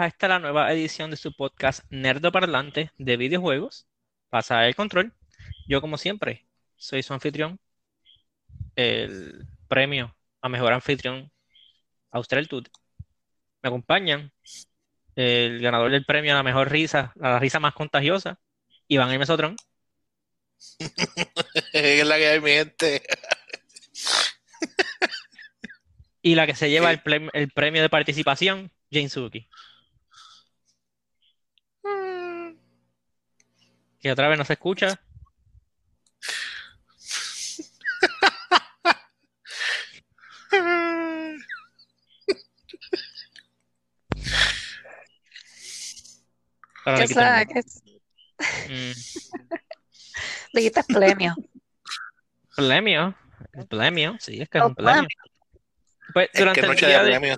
A esta la nueva edición de su podcast Nerdo Parlante de videojuegos. Pasa el control. Yo, como siempre, soy su anfitrión. El premio a mejor anfitrión Australitud. Me acompañan el ganador del premio a la mejor risa, a la risa más contagiosa, Iván el Mesotrón. es la que hay mi gente. y la que se lleva el, prem- el premio de participación, Jane Suki. Que otra vez no se escucha. Ahora le ¿Qué quitan- sabe? ¿Qué es? Mm, Dijiste premio. Premio. El premio, sí, es que es Oh, un premio. Pues Es durante que el noche día de de,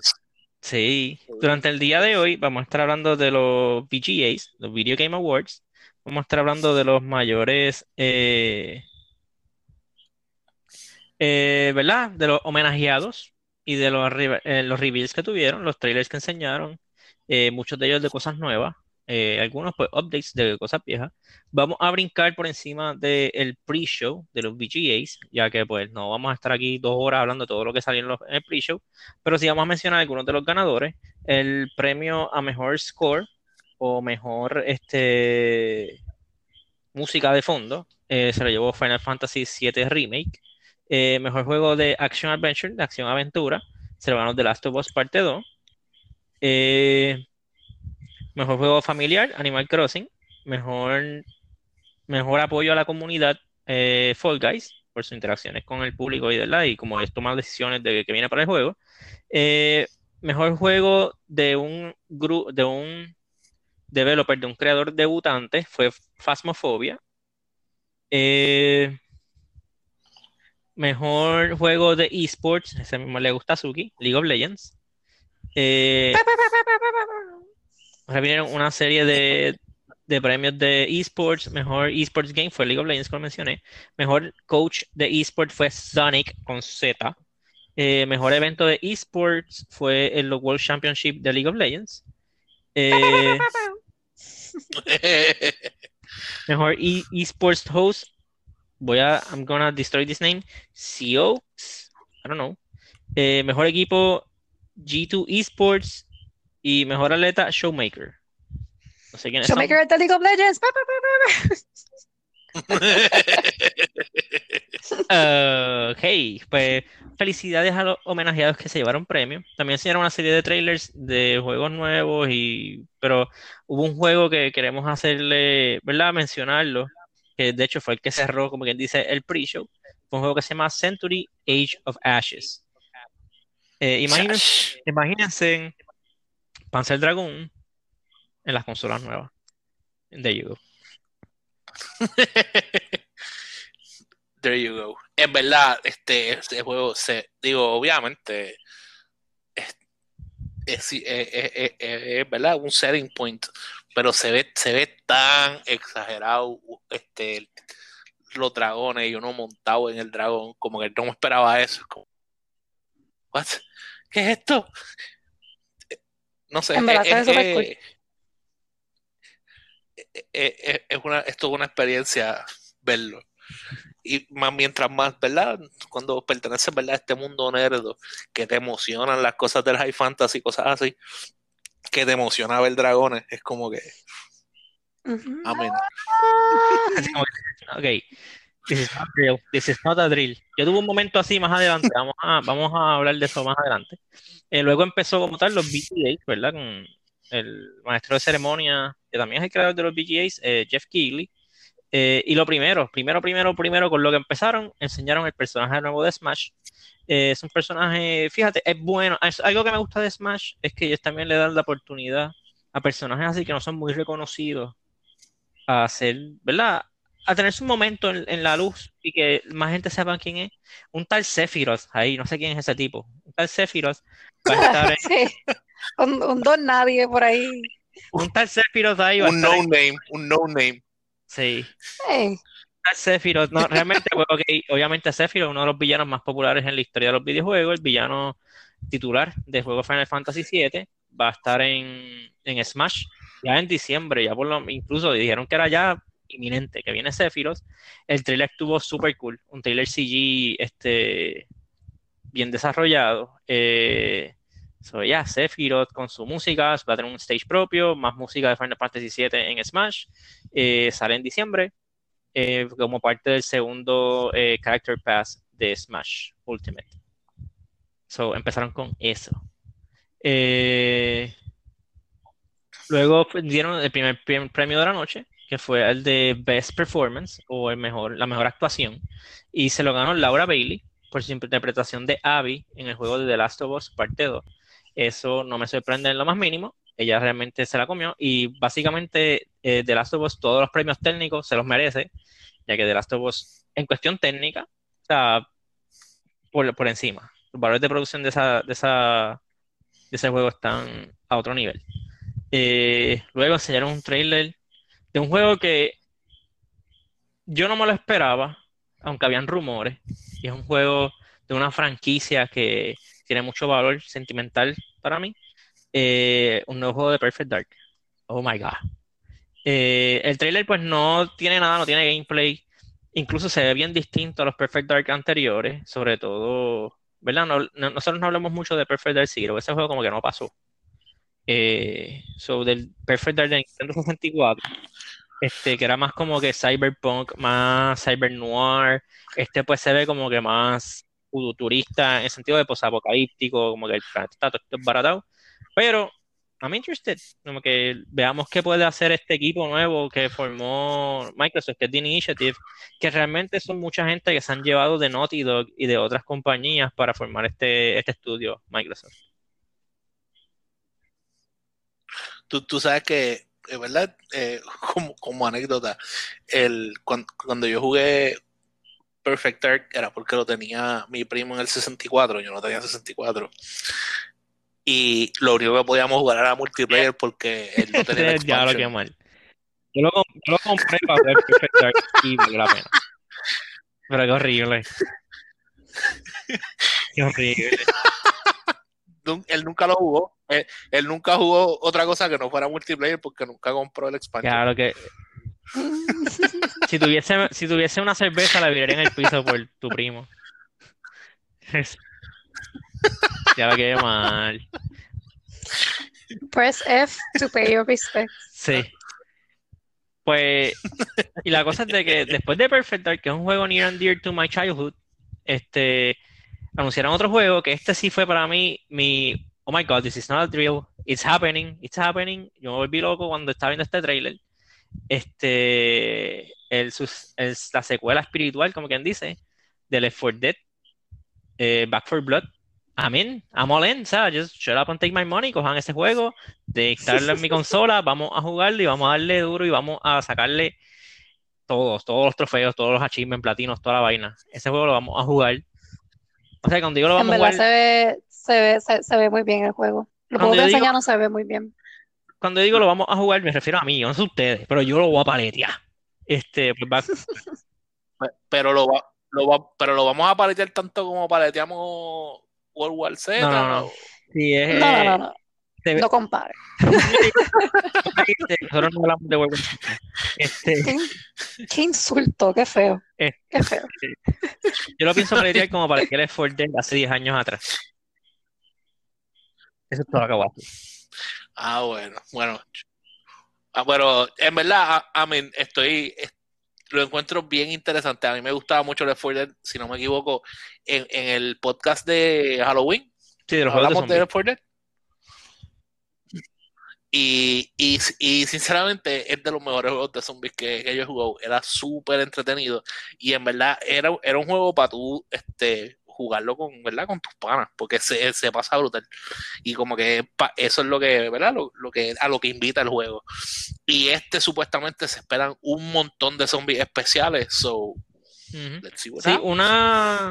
sí, durante el día de hoy vamos a estar hablando de los VGAs, los Video Game Awards. Vamos a estar hablando de los mayores, eh, eh, ¿verdad? De los homenajeados y de los, eh, los reveals que tuvieron, los trailers que enseñaron, eh, muchos de ellos de cosas nuevas, algunos pues updates de cosas viejas. Vamos a brincar por encima del pre-show de los VGAs, ya que pues no vamos a estar aquí dos horas hablando de todo lo que salió en, los- en el pre-show, pero sí vamos a mencionar algunos de los ganadores. El premio a mejor score o mejor este, música de fondo eh, se lo llevó Final Fantasy VII Remake. Eh, mejor juego de Action Adventure, de acción aventura, se lo ganó The Last of Us Parte 2. Eh, mejor juego familiar, Animal Crossing. Mejor, mejor apoyo a la comunidad, Fall Guys, por sus interacciones con el público y, ¿verdad? y como es tomar decisiones de que viene para el juego. Mejor juego de un de un developer, de un creador debutante, fue Phasmophobia. Eh, mejor juego de esports, ese mismo le gusta a Suki, League of Legends. Eh, ahora vinieron una serie de, de premios de esports. Mejor esports game fue League of Legends, como mencioné. Mejor coach de esports fue Sonic con Z. Eh, mejor evento de esports fue el World Championship de League of Legends. Eh, mejor e- esports host. Voy a, I'm gonna destroy this name. CEO, I don't know. Eh, mejor equipo G2 Esports y mejor atleta Showmaker. No sé quiénes son. Showmaker de League of Legends. Eh, ok, pues felicidades a los homenajeados que se llevaron premio. También enseñaron una serie de trailers de juegos nuevos y pero hubo un juego que queremos hacerle, ¿verdad? Mencionarlo, que de hecho fue el que cerró, como quien dice, el pre-show. Fue un juego que se llama Century Age of Ashes. Eh, imagínense, imagínense Panzer Dragoon en las consolas nuevas. There you go. There you go. En verdad, este, este juego se, digo, obviamente, es, es, es- es- verdad, un setting point, pero se ve, se ve tan exagerado, este, los dragones y uno montado en el dragón, como que no me esperaba eso. es como, What? ¿Qué es esto? No sé, En verdad es, es- súper cool. es- una, es toda una experiencia verlo. Y más mientras más, ¿verdad? Cuando perteneces, ¿verdad? A este mundo nerdo, que te emocionan las cosas del high fantasy, cosas así, que te emociona ver dragones, es como que, amén. Ok, this is not real, this is not a drill. Yo tuve un momento así más adelante, vamos a, vamos a hablar de eso más adelante. Eh, luego empezó como tal los VGAs, ¿verdad? Con el maestro de ceremonia, que también es el creador de los VGAs, eh, Jeff Keighley. Eh, y lo primero, primero, primero, primero, con lo que empezaron, enseñaron el personaje nuevo de Smash. Eh, es un personaje, fíjate, es bueno. Es, algo que me gusta de Smash es que ellos también le dan la oportunidad a personajes así que no son muy reconocidos a hacer, ¿verdad? A tener su momento en, en la luz y que más gente sepa quién es. Un tal Sephiroth ahí, no sé quién es ese tipo. Un tal Sephiroth va a estar en- Sí. Un, un don nadie por ahí. un tal Sephiroth ahí Un no name, un no name. Sí. Hey, tal Sephiroth, no, realmente, pues, obviamente Sephiroth es uno de los villanos más populares en la historia de los videojuegos, el villano titular de juego Final Fantasy VII, va a estar en, en Smash ya en diciembre, ya por lo, incluso dijeron que era ya inminente, que viene Sephiroth. El trailer estuvo súper cool, un trailer CG este, bien desarrollado. Eh, so, ya, Sephiroth con su música, va a tener un stage propio, más música de Final Fantasy VII en Smash. Eh, sale en diciembre eh, como parte del segundo eh, Character Pass de Smash Ultimate. So, empezaron con eso. Luego dieron el primer premio de la noche, que fue el de Best Performance o el mejor, la mejor actuación, y se lo ganó Laura Bailey por su interpretación de Abby en el juego de The Last of Us Parte 2. Eso no me sorprende en lo más mínimo, ella realmente se la comió y básicamente eh, The Last of Us todos los premios técnicos se los merece, ya que The Last of Us en cuestión técnica está por, por encima. Los valores de producción de, esa, de, esa, de ese juego están a otro nivel. Eh, luego enseñaron un trailer de un juego que yo no me lo esperaba, aunque habían rumores, y es un juego de una franquicia que tiene mucho valor sentimental para mí, eh, un nuevo juego de Perfect Dark. Oh my god. Eh, el trailer pues no tiene nada, no tiene gameplay, incluso se ve bien distinto a los Perfect Dark anteriores, sobre todo, ¿verdad? nosotros no hablamos mucho de Perfect Dark Zero, ese juego como que no pasó. Eh, so del Perfect Dark de Nintendo 64, este, que era más como que cyberpunk, más cyber noir, este pues se ve como que más futurista en el sentido de posapocalíptico, como que el planeta todo baratado, pero I'm interested, como que veamos qué puede hacer este equipo nuevo que formó Microsoft, que es The Initiative, que realmente son mucha gente que se han llevado de Naughty Dog y de otras compañías para formar este, este estudio Microsoft. Tú, sabes que, ¿verdad? Eh, como, como, anécdota, el, cuando, yo jugué Perfect Dark era porque lo tenía mi primo en el 64, yo no tenía 64 y lo único que podíamos jugar era multiplayer porque él no tenía ya lo que mal. Yo lo, yo lo compré para ver Perfect Dark y valió la pena. Pero qué horrible. Qué horrible. él nunca lo jugó. Él, nunca jugó otra cosa que no fuera multiplayer porque nunca compró el expansion. Claro que. si, tuviese, si tuviese una cerveza, la viraría en el piso por tu primo. ya lo quedé mal. Press F to pay your respect. Sí. Pues, y la cosa es de que después de Perfect Dark, que es un juego near and dear to my childhood, este, anunciaron otro juego que este sí fue para mí mi, oh my god, this is not a drill, it's happening, it's happening. Yo me volví loco cuando estaba viendo este trailer. Este, el, la secuela espiritual, como quien dice, de Left 4 Dead, eh, Back 4 Blood. Amén, I'm all in, ¿sabes? Just shut up and take my money, cojan ese juego, de instalarlo en mi consola, vamos a jugarlo y vamos a darle duro y vamos a sacarle todos, todos los trofeos, todos los achievements, platinos, toda la vaina. Ese juego lo vamos a jugar. O sea, cuando digo lo vamos a jugar... se ve, se ve, se, ve muy bien el juego. Lo puedo enseñar, no se ve muy bien. Cuando digo lo vamos a jugar, me refiero a mí, no sé ustedes, pero yo lo voy a paletear. Este, pues va... pero lo va, lo va, pero lo vamos a paletear tanto como paleteamos World War Z. No, no, no. Sí, es, no, no, no, no. No compare. Nosotros no hablamos de World War Z. Este... ¿Qué, qué insulto, qué feo. Este... Qué feo. Yo lo pienso paletear como para que él fuerte hace 10 años atrás. Eso es todo lo que voy a hacer. Ah, bueno, bueno. Ah, pero en verdad, I mean, estoy, lo encuentro bien interesante. A mí me gustaba mucho 4 Dead, si no me equivoco, en, en el podcast de Halloween. Sí, de los hablamos de, Left 4 Dead. Y, y, y, sinceramente es de los mejores juegos de zombies que, que yo he jugado. Era súper entretenido. Y en verdad era, era un juego para tú este, jugarlo con, ¿verdad? Con tus panas, porque se, se pasa brutal. Y como que eso es lo que, ¿verdad? Lo, lo, que, a lo que invita el juego. Y este supuestamente se esperan un montón de zombies especiales, so sí, una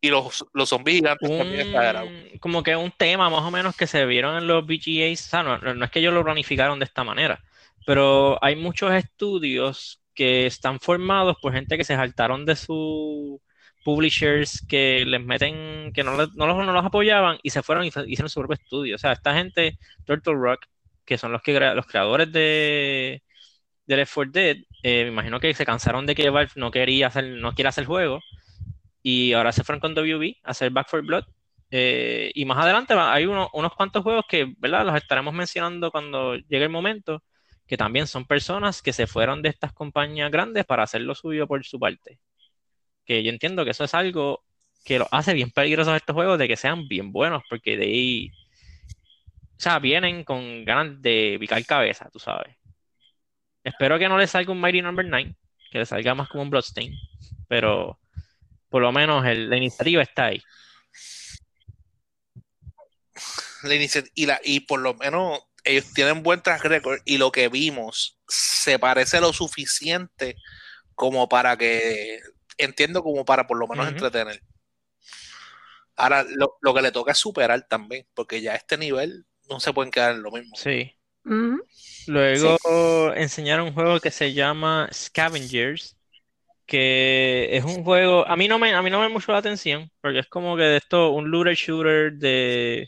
y los, los zombies gigantes un, como que un tema más o menos que se vieron en los VGAs, o sea, no, no es que ellos lo planificaron de esta manera, pero hay muchos estudios que están formados por gente que se saltaron de su publishers que les meten, que no, los, no los apoyaban y se fueron y hicieron su propio estudio. O sea, esta gente, Turtle Rock, que son los, que, los creadores de, de Left 4 Dead, eh, me imagino que se cansaron de que Valve no quería hacer, no quiere hacer juego y ahora se fueron con WB a hacer Back 4 Blood. Eh, y más adelante hay unos cuantos juegos que, ¿verdad? Los estaremos mencionando cuando llegue el momento, que también son personas que se fueron de estas compañías grandes para hacer lo suyo por su parte. Yo entiendo que eso es algo que lo hace bien peligroso estos juegos de que sean bien buenos, porque de ahí, o sea, vienen con ganas de picar cabeza, tú sabes. Espero que no le salga un Mighty Number 9, que le salga más como un Bloodstain, pero por lo menos la iniciativa está ahí la y, y por lo menos ellos tienen buen track record y lo que vimos se parece lo suficiente como para que, entiendo como para por lo menos entretener. Ahora, lo, que le toca es superar también, porque ya a este nivel no se pueden quedar en lo mismo. Sí. Luego enseñaron un juego que se llama Scavengers, que es un juego, a mí no me, a mí no me mucho la atención, porque es como que de esto, un looter shooter de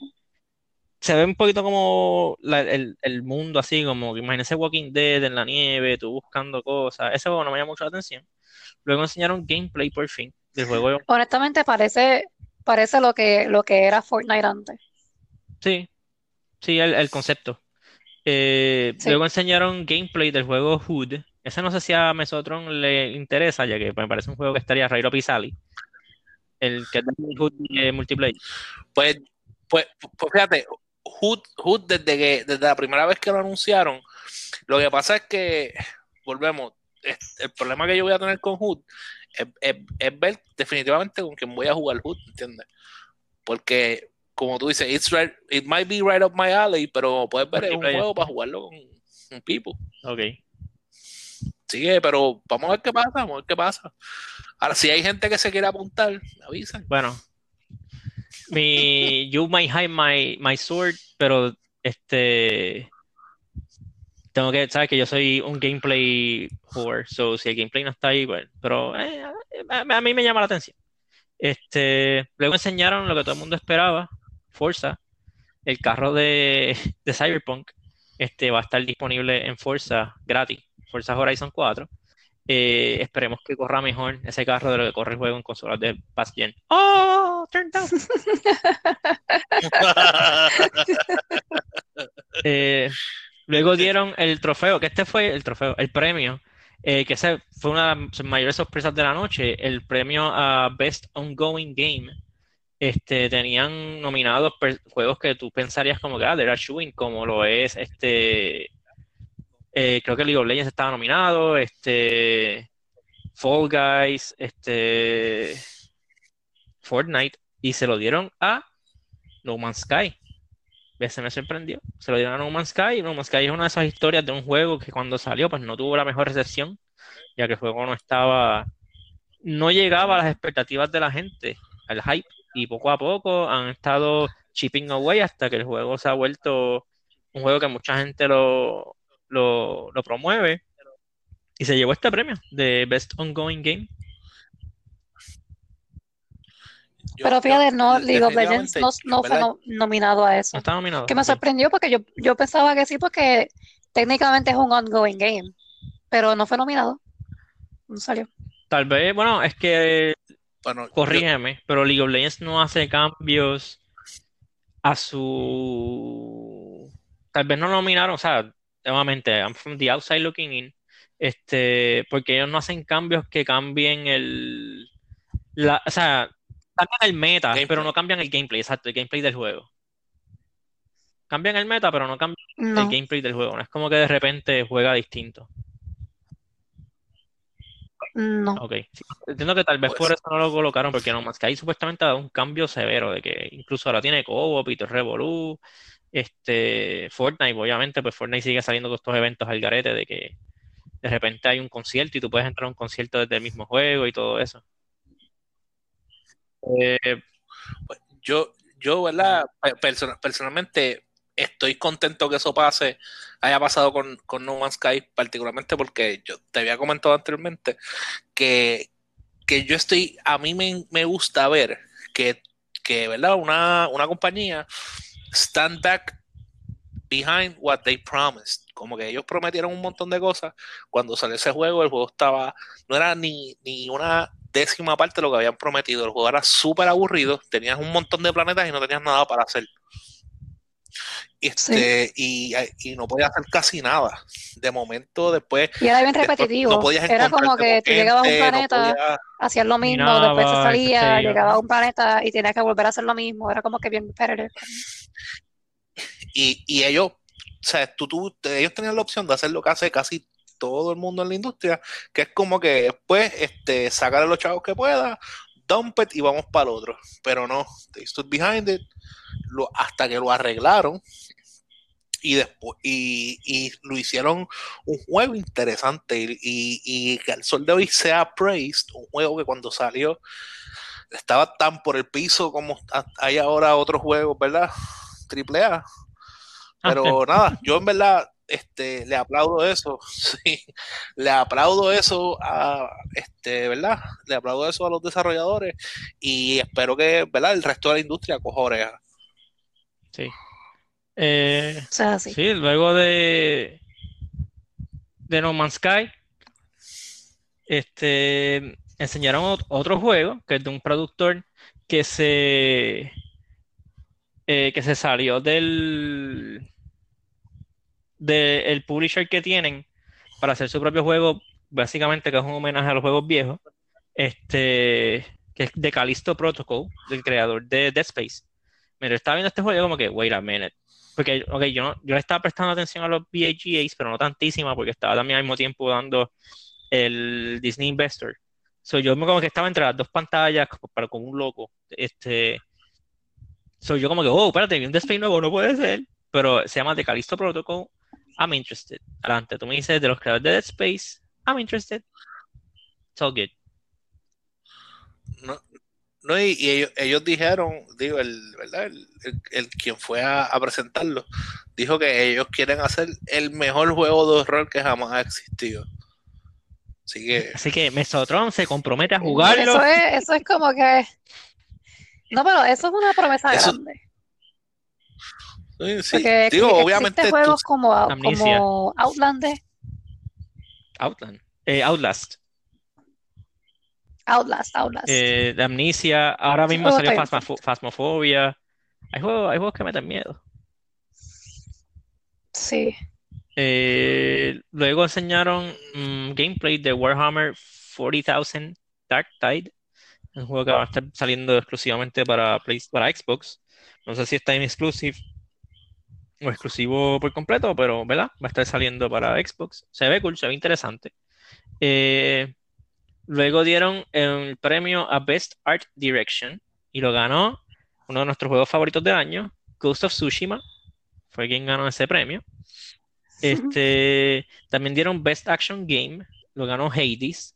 se ve un poquito como el, mundo así, como imagínese Walking Dead en la nieve, tú buscando cosas. Ese juego no me llama mucho la atención. Luego enseñaron gameplay por fin del juego. Honestamente parece, parece lo que, lo que era Fortnite antes. Sí, sí, el, concepto. Eh, luego enseñaron gameplay del juego Hood. Ese no sé si a Mesotron le interesa, ya que me parece un juego que estaría Rairo Pisali. El que es de Hood multiplayer. Pues, pues, pues fíjate, Hood, desde, que, desde la primera vez que lo anunciaron, lo que pasa es que, volvemos, el problema que yo voy a tener con Hood es, ver definitivamente con quién voy a jugar Hood, ¿entiendes? Porque, como tú dices, it's right, it might be right up my alley, pero puedes ver, es un juego para jugarlo con, un people. Ok. Sigue, pero vamos a ver qué pasa, vamos a ver qué pasa. Ahora, si hay gente que se quiere apuntar, me avisan. Bueno, mi You Might Hide My, my Sword, pero este tengo que, sabes que yo soy un gameplay whore, so si el gameplay no está ahí, bueno, pero eh, a, mí me llama la atención. Este, luego enseñaron lo que todo el mundo esperaba, Forza, el carro de, de Cyberpunk, este va a estar disponible en Forza gratis, Forza Horizon 4. Eh, esperemos que corra mejor ese carro de lo que corre el juego en consolas de Past Gen. ¡Oh! Turn down. Eh, luego dieron el trofeo, que este fue el trofeo, el premio, eh, que ese fue una de las mayores sorpresas de la noche, el premio a Best Ongoing Game. Este, tenían nominados juegos que tú pensarías como que ah, era shooting, como lo es este eh, creo que League of Legends estaba nominado, este, Fall Guys, este, Fortnite, y se lo dieron a No Man's Sky. Se me sorprendió. Se lo dieron a No Man's Sky. No Man's Sky es una de esas historias de un juego que cuando salió, pues no tuvo la mejor recepción, ya que el juego no estaba, no llegaba a las expectativas de la gente, al hype, y poco a poco han estado chipping away hasta que el juego se ha vuelto un juego que mucha gente lo, lo, promueve y se llevó este premio de Best Ongoing Game. Pero fíjate, no, League of Legends no, fue nominado a eso. No está nominado. Que me sorprendió porque yo, yo pensaba que sí, porque técnicamente es un ongoing game, pero no fue nominado. No salió. Tal vez, bueno, es que, bueno, corrígeme, pero League of Legends no hace cambios a su... Tal vez no nominaron, o sea, nuevamente, I'm from the outside looking in, este, porque ellos no hacen cambios que cambien el, la, o sea, cambian el meta, pero no cambian el gameplay, exacto, el gameplay del juego. Cambian el meta, pero no cambian el gameplay del juego. No es como que de repente juega distinto. No. Ok. Entiendo que tal vez por pues eso no lo colocaron, porque no más que ahí supuestamente ha dado un cambio severo, de que incluso ahora tiene co-op y Revolu, este, Fortnite, obviamente, pues Fortnite sigue saliendo de estos eventos al garete de que de repente hay un concierto y tú puedes entrar a un concierto desde el mismo juego y todo eso. Eh, pues, yo, yo, ¿verdad? personalmente estoy contento que eso pase, haya pasado con, con No Man's Sky, particularmente porque yo te había comentado anteriormente que que yo estoy, a mí me, me gusta ver que, que ¿verdad? Una, una compañía stand back behind what they promised. Como que ellos prometieron un montón de cosas. Cuando salió ese juego, el juego estaba, no era ni, ni una décima parte de lo que habían prometido. El juego era súper aburrido, tenías un montón de planetas y no tenías nada para hacer. Este, y, y, no podías hacer casi nada. De momento, después. Y era bien repetitivo. No podías era como que tú llegabas a un planeta, hacías lo mismo, después se salía, llegaba a un planeta y tenías que volver a hacer lo mismo. Era como que bien repetitivo. Y, y ellos, o sea, tú, tú, ellos tenían la opción de hacer lo que hace casi todo el mundo en la industria, que es como que después este, sacar los chavos que pueda, dump it y vamos para el otro. Pero no, they stood behind it lo, hasta que lo arreglaron y después y, lo hicieron un juego interesante y, y, que al sol de hoy sea praised, un juego que cuando salió estaba tan por el piso como hay ahora otros juegos, ¿verdad? Triple A. Pero nada, yo en verdad este, le aplaudo eso, sí, le aplaudo eso a, este, ¿verdad? Le aplaudo eso a los desarrolladores y espero que, ¿verdad? El resto de la industria coja oreja. Sí. Eh, sí. luego de, de No Man's Sky, este, enseñaron otro juego que es de un productor que se, eh, que se salió del, del publisher que tienen para hacer su propio juego, básicamente que es un homenaje a los juegos viejos, este, que es de Callisto Protocol, del creador de Dead Space. Mira, estaba viendo este juego como que, wait a minute, porque, ok, yo, no, yo estaba prestando atención a los VGAs, pero no tantísima, porque estaba también al mismo tiempo dando el Disney Investor. So, yo como que estaba entre las dos pantallas, para como un loco. Este, so, yo como que, oh, espérate, vi un Space nuevo, no puede ser. Pero se llama The Callisto Protocol. I'm interested. Adelante, tú me dices de los creadores de Dead Space. I'm interested. It's all good. No, no, y, ellos, dijeron, digo, el, ¿verdad? El, quien fue a, presentarlo, dijo que ellos quieren hacer el mejor juego de horror que jamás ha existido. Así que. Así que Mesotron se compromete a jugarlo. Eso es, eso es como que. No, pero eso es una promesa grande. Sí, digo, obviamente. juegos como, como Outland. Outland. Eh, Outlast. Outlast, Outlast. Eh, de Amnesia, ahora mismo salió Phasmophobia. Hay juegos, hay juegos que me dan miedo. Sí. Eh, luego enseñaron mm, gameplay de Warhammer 40,000 Dark Tide, un juego que va a estar saliendo exclusivamente para, para Xbox. No sé si está en exclusive o exclusivo por completo, pero ¿verdad? Va a estar saliendo para Xbox. Se ve cool, se ve interesante. Eh, Luego dieron el premio a Best Art Direction y lo ganó uno de nuestros juegos favoritos del año, Ghost of Tsushima. Fue quien ganó ese premio. Este, también dieron Best Action Game, lo ganó Hades.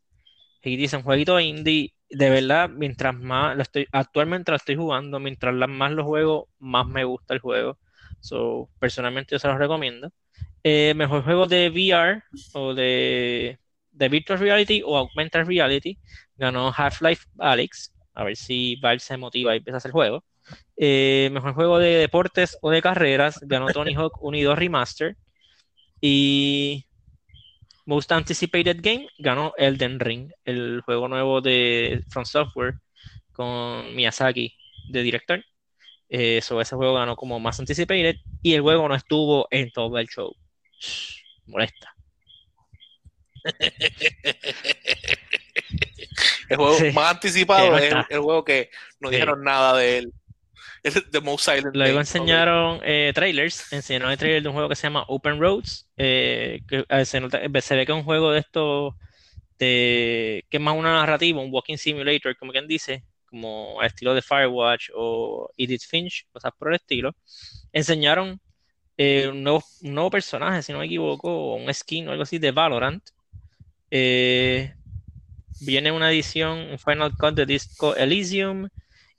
Hades es un jueguito indie. De verdad, mientras más lo estoy, actualmente lo estoy jugando, mientras más lo juego, más me gusta el juego. So, personalmente yo se los recomiendo. Eh, mejor juego de VR o de de Virtual Reality o Augmented Reality. Ganó Half-Life Alex. A ver si Valve se motiva y empieza a hacer juego. Eh, mejor juego de deportes o de carreras. Ganó Tony Hawk 1 y 2 Remaster. Y Most Anticipated Game ganó Elden Ring, el juego nuevo de From Software con Miyazaki de director. Eh, ese juego ganó como más anticipated y el juego no estuvo en todo el show. molesta el juego más anticipado es el, juego que no dijeron nada de él. Es The Most Silent Luego enseñaron eh, trailers. Enseñaron el trailer de un juego que se llama Open Roads. Eh, que se, ve que es un juego de esto de, que es más una narrativa, un walking simulator, como quien dice, como estilo de Firewatch o Edith Finch, cosas por el estilo. Enseñaron un, nuevo, un nuevo personaje, si no me equivoco, o un skin o algo así de Valorant eh, viene una edición, un Final Cut de Disco Elysium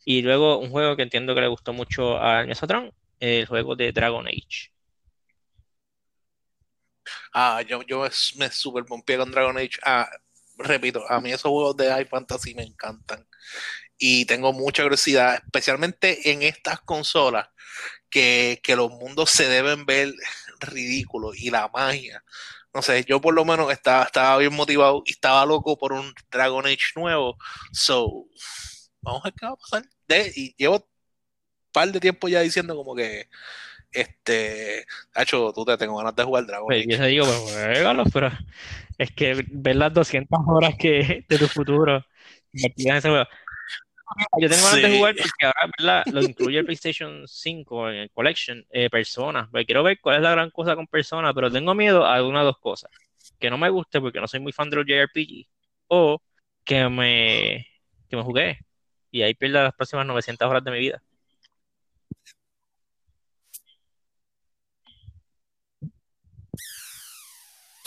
y luego un juego que entiendo que le gustó mucho a Mesotron, el juego de Dragon Age. Ah, yo, yo me super pompié con Dragon Age. Ah, repito, a mí esos juegos de High Fantasy me encantan. Y tengo mucha curiosidad, especialmente en estas consolas, que, que los mundos se deben ver ridículos y la magia. No sé, yo por lo menos estaba, estaba bien motivado y estaba loco por un Dragon Age nuevo. So, vamos a ver qué va a pasar. De, y llevo un par de tiempo ya diciendo como que este, hecho, tú te tengo ganas de jugar Dragon Age. Yo te digo, pues pero es que ver las 200 horas que de tu futuro ese juego. Yo tengo ganas de jugar porque ahora ¿verdad? lo incluye el PlayStation 5 en el Collection, eh, Persona. Pues quiero ver cuál es la gran cosa con Persona, pero tengo miedo a una de dos cosas. Que no me guste porque no soy muy fan de los JRPG o que me, que me jugué y ahí pierda las próximas 900 horas de mi vida.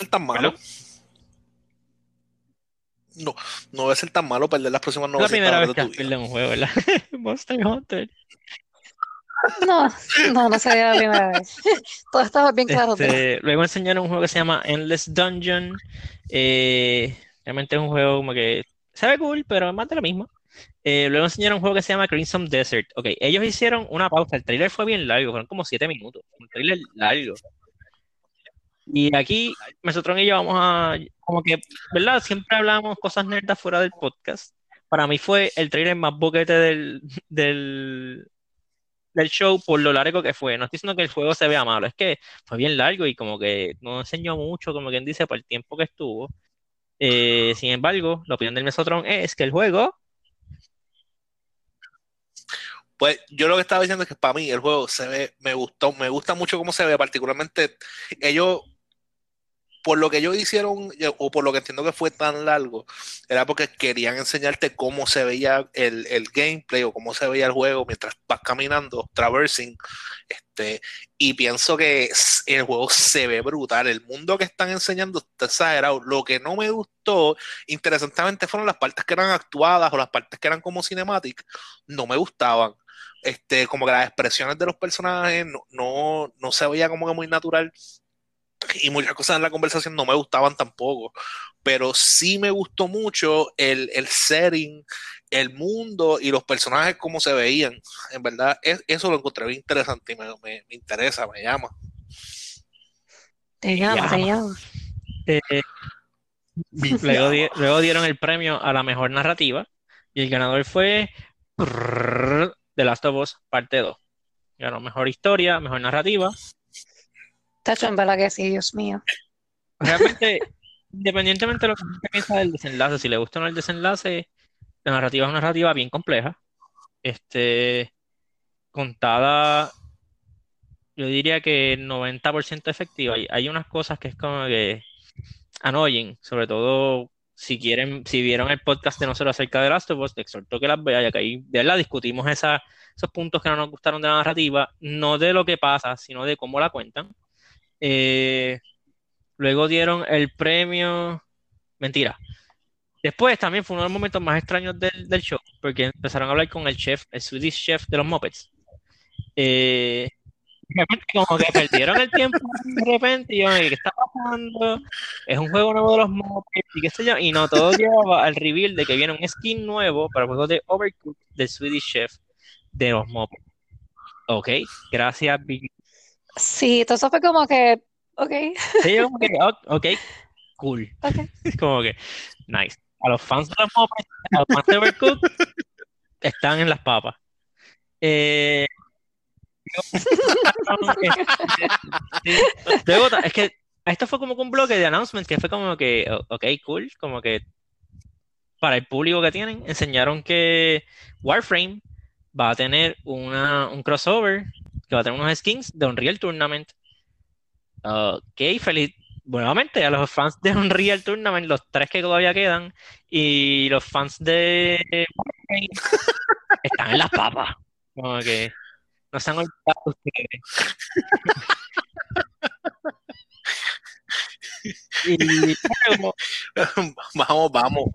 tan malo. No, no va a ser tan malo perder las próximas 900 horas. La primera vez que de un juego, ¿verdad? Monster Hunter. No, no, no sería la primera vez. Todo estaba bien claro. Este, luego enseñaron un juego que se llama Endless Dungeon. Eh, realmente es un juego como que se ve cool, pero es más de lo mismo. Eh, luego enseñaron un juego que se llama Crimson Desert. Ok, ellos hicieron una pausa. El trailer fue bien largo, fueron como 7 minutos. Un trailer largo. Y aquí, nosotros y yo vamos a, como que, ¿verdad? Siempre hablamos cosas nerdas fuera del podcast. Para mí fue el trailer más boquete del, del, del show por lo largo que fue. No estoy diciendo que el juego se vea malo, es que fue bien largo y como que no enseñó mucho, como quien dice, por el tiempo que estuvo. Eh, sin embargo, la opinión del Mesotron es que el juego. Pues yo lo que estaba diciendo es que para mí el juego se ve, me gustó, me gusta mucho cómo se ve, particularmente ellos por lo que ellos hicieron, o por lo que entiendo que fue tan largo, era porque querían enseñarte cómo se veía el, gameplay o cómo se veía el juego mientras vas caminando, traversing. Este, y pienso que el juego se ve brutal. El mundo que están enseñando está exagerado. Lo que no me gustó, interesantemente, fueron las partes que eran actuadas o las partes que eran como cinematic. No me gustaban. Este, como que las expresiones de los personajes no, no, no se veía como que muy natural y muchas cosas en la conversación no me gustaban tampoco, pero sí me gustó mucho el, setting, el mundo y los personajes como se veían. En verdad, eso lo encontré bien interesante y me, interesa, me llama. Te llama, te llama. Eh, luego, dieron el premio a la mejor narrativa y el ganador fue The Last of Us parte 2. Ganó mejor historia, mejor narrativa, Tacho, en verdad que sí, Dios mío. Realmente, independientemente de lo que usted piensa del desenlace, si le gusta o no el desenlace, la narrativa es una narrativa bien compleja. Este, contada, yo diría que 90% efectiva. Hay, hay unas cosas que es como que annoying, sobre todo si quieren, si vieron el podcast de nosotros acerca de Last of Us, te exhorto que las vean, ya que ahí verdad discutimos esa, esos puntos que no nos gustaron de la narrativa, no de lo que pasa, sino de cómo la cuentan. Eh, luego dieron el premio. Mentira. Después también fue uno de los momentos más extraños del, show, porque empezaron a hablar con el chef, el Swedish chef de los Muppets. Eh, como que perdieron el tiempo de repente y yo, ¿qué está pasando? Es un juego nuevo de los Muppets y qué sé yo, y no, todo llevaba al reveal de que viene un skin nuevo para el juego de Overcooked del Swedish Chef de los Muppets. Ok, gracias, Big Sí, entonces fue como que, ok. Sí, como que, ok, cool. Okay. Como que, nice. A los fans de los Muppets, a los fans de Overcooked, están en las papas. Eh, luego, es que esto fue como un bloque de announcements que fue como que, ok, cool, como que para el público que tienen, enseñaron que Warframe va a tener una, un crossover va a tener unos skins de Unreal Tournament. Ok, feliz. Nuevamente, a los fans de Unreal Tournament, los tres que todavía quedan, y los fans de están en las papas. Como que no se han olvidado ustedes. y, vamos, vamos.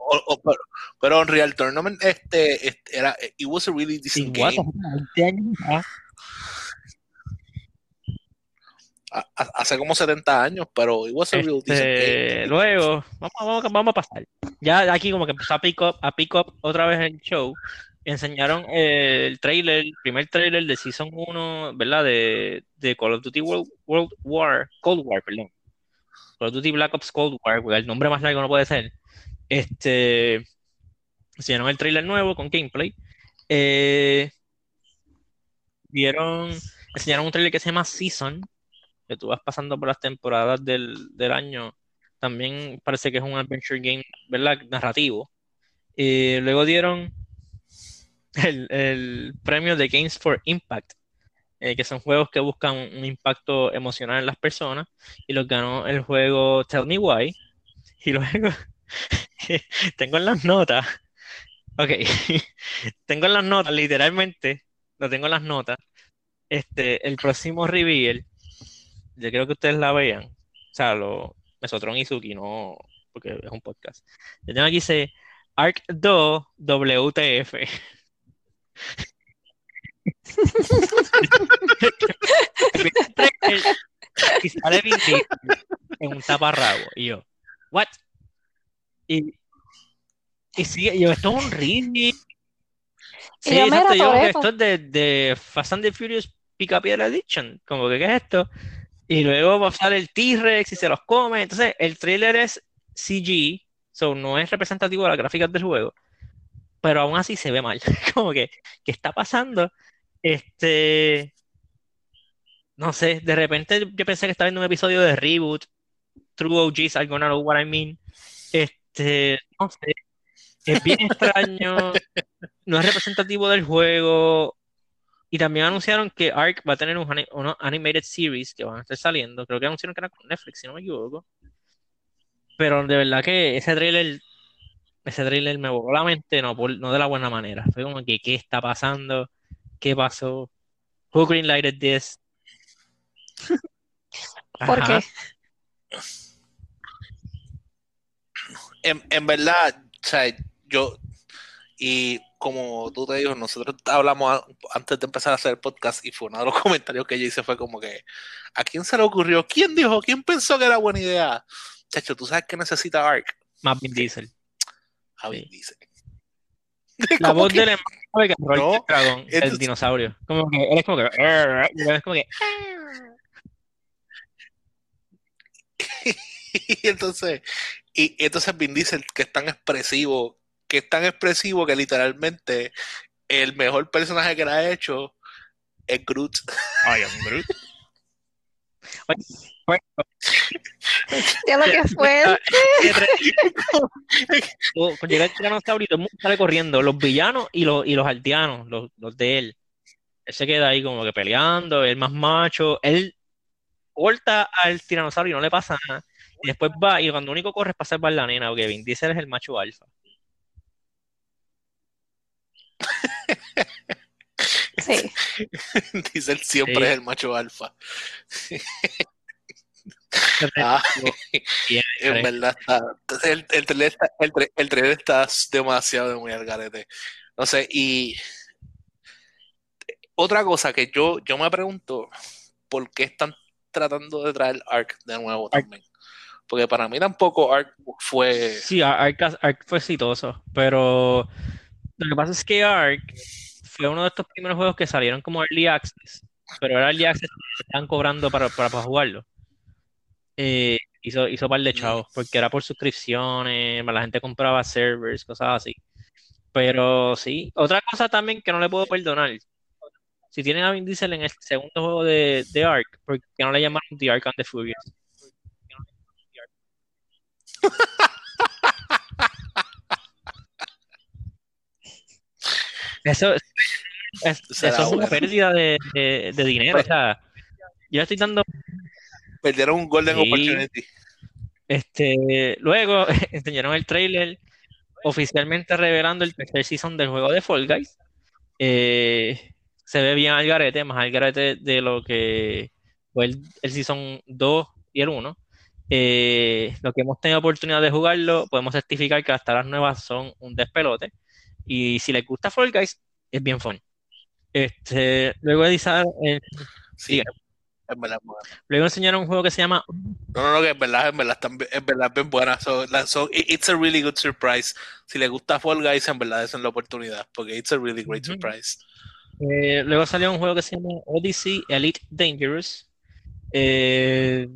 pero, Unreal Tournament, este, este, era, it was a really decent game. Hace como 70 años, pero it was a real este, Luego, vamos, vamos, a pasar. Ya aquí como que empezó a pick up, a pick up otra vez el show. Enseñaron el trailer, el primer trailer de Season 1, ¿verdad? De, de Call of Duty World, World, War, Cold War, perdón. Call of Duty Black Ops Cold War, el nombre más largo no puede ser. Este, enseñaron el trailer nuevo con gameplay. Eh, vieron, enseñaron un trailer que se llama Season, que tú vas pasando por las temporadas del, año. También parece que es un adventure game, ¿verdad? Narrativo. Y luego dieron el, premio de Games for Impact, eh, que son juegos que buscan un impacto emocional en las personas. Y los ganó el juego Tell Me Why. Y luego tengo en las notas. Ok, tengo en las notas, literalmente, lo tengo en las notas. Este, el próximo reveal, yo creo que ustedes la vean. O sea, lo Mesotron y Suki, no, porque es un podcast. Yo tengo aquí dice Arc 2 WTF. y sale en un taparrabo. Y yo, ¿what? Y, y sí, yo, esto es un remake. Sí, exacto, yo que esto es de, de Fast and the Furious Pica Piedra Edition. Como que, ¿qué es esto? Y luego va a salir el T-Rex y se los come. Entonces, el trailer es CG, so no es representativo de las gráficas del juego, pero aún así se ve mal. Como que, ¿qué está pasando? Este. No sé, de repente yo pensé que estaba viendo un episodio de Reboot, True OGs are gonna know what I mean. Este, no sé, es bien extraño, no es representativo del juego. Y también anunciaron que Ark va a tener un, unos animated series que van a estar saliendo. Creo que anunciaron que era con Netflix, si no me equivoco. Pero de verdad que ese trailer, ese trailer me voló la mente, no, no de la buena manera. Fue como que, ¿qué está pasando? ¿Qué pasó? Who greenlighted this? ¿Por qué? En, en verdad, o sea, yo, y como tú te dijo, nosotros hablamos antes de empezar a hacer el podcast y fue uno de los comentarios que yo hice fue como que, ¿a quién se le ocurrió? ¿Quién dijo? ¿Quién pensó que era buena idea? Chacho, ¿tú sabes que necesita Ark? Más Vin Diesel. A Vin Diesel. La voz no, dragón, el dinosaurio. Como que él es como que, es como que y entonces, y entonces Vin Diesel, que es tan expresivo que es tan expresivo que literalmente el mejor personaje que le ha hecho es Groot. Ay, am Groot. Ya lo que fue. Cuando llega el tiranosaurio, todo el mundo sale corriendo, los villanos y los, y los aldeanos, los, los de él. Él se queda ahí como que peleando, el más macho. Él corta al tiranosaurio y no le pasa nada. Y después va, y cuando único corre es para salvar la nena, porque Vin Diesel es el macho alfa. Sí. Dice él siempre es el macho alfa. Ah, en verdad está. El, el, trailer está, el, está demasiado muy al garete. No sé, y otra cosa que yo, yo me pregunto, ¿por qué están tratando de traer Ark de nuevo también? Porque para mí tampoco Ark fue. Sí, Ark, Ark fue exitoso, pero lo que pasa es que Ark fue uno de estos primeros juegos que salieron como Early Access, pero era Early Access que estaban cobrando para, para, jugarlo. Eh, hizo, hizo par de chavos, porque era por suscripciones, la gente compraba servers, cosas así. Pero sí, otra cosa también que no le puedo perdonar. Si tienen a Vin Diesel en el segundo juego de, de Ark, ¿por qué no le llamaron The Ark and the Furious? Eso, es, una pérdida de, dinero. O sea, yo estoy dando. Perdieron un Golden Opportunity. Este, luego enseñaron el trailer oficialmente revelando el tercer season del juego de Fall Guys. Eh, se ve bien al garete, más al garete de lo que fue el, el season 2 y el 1. Eh, lo que hemos tenido oportunidad de jugarlo, podemos certificar que hasta las nuevas son un despelote. Y si les gusta Fall Guys, es bien fun. Este, luego de sí. En verdad, Luego enseñaron un juego que se llama. No, no, no, que en verdad, en verdad, es verdad bien buena. So, it's a really good surprise. Si les gusta Fall Guys, en verdad es la oportunidad, porque it's a really great surprise. Eh, luego salió un juego que se llama Odyssey Elite Dangerous. Eh,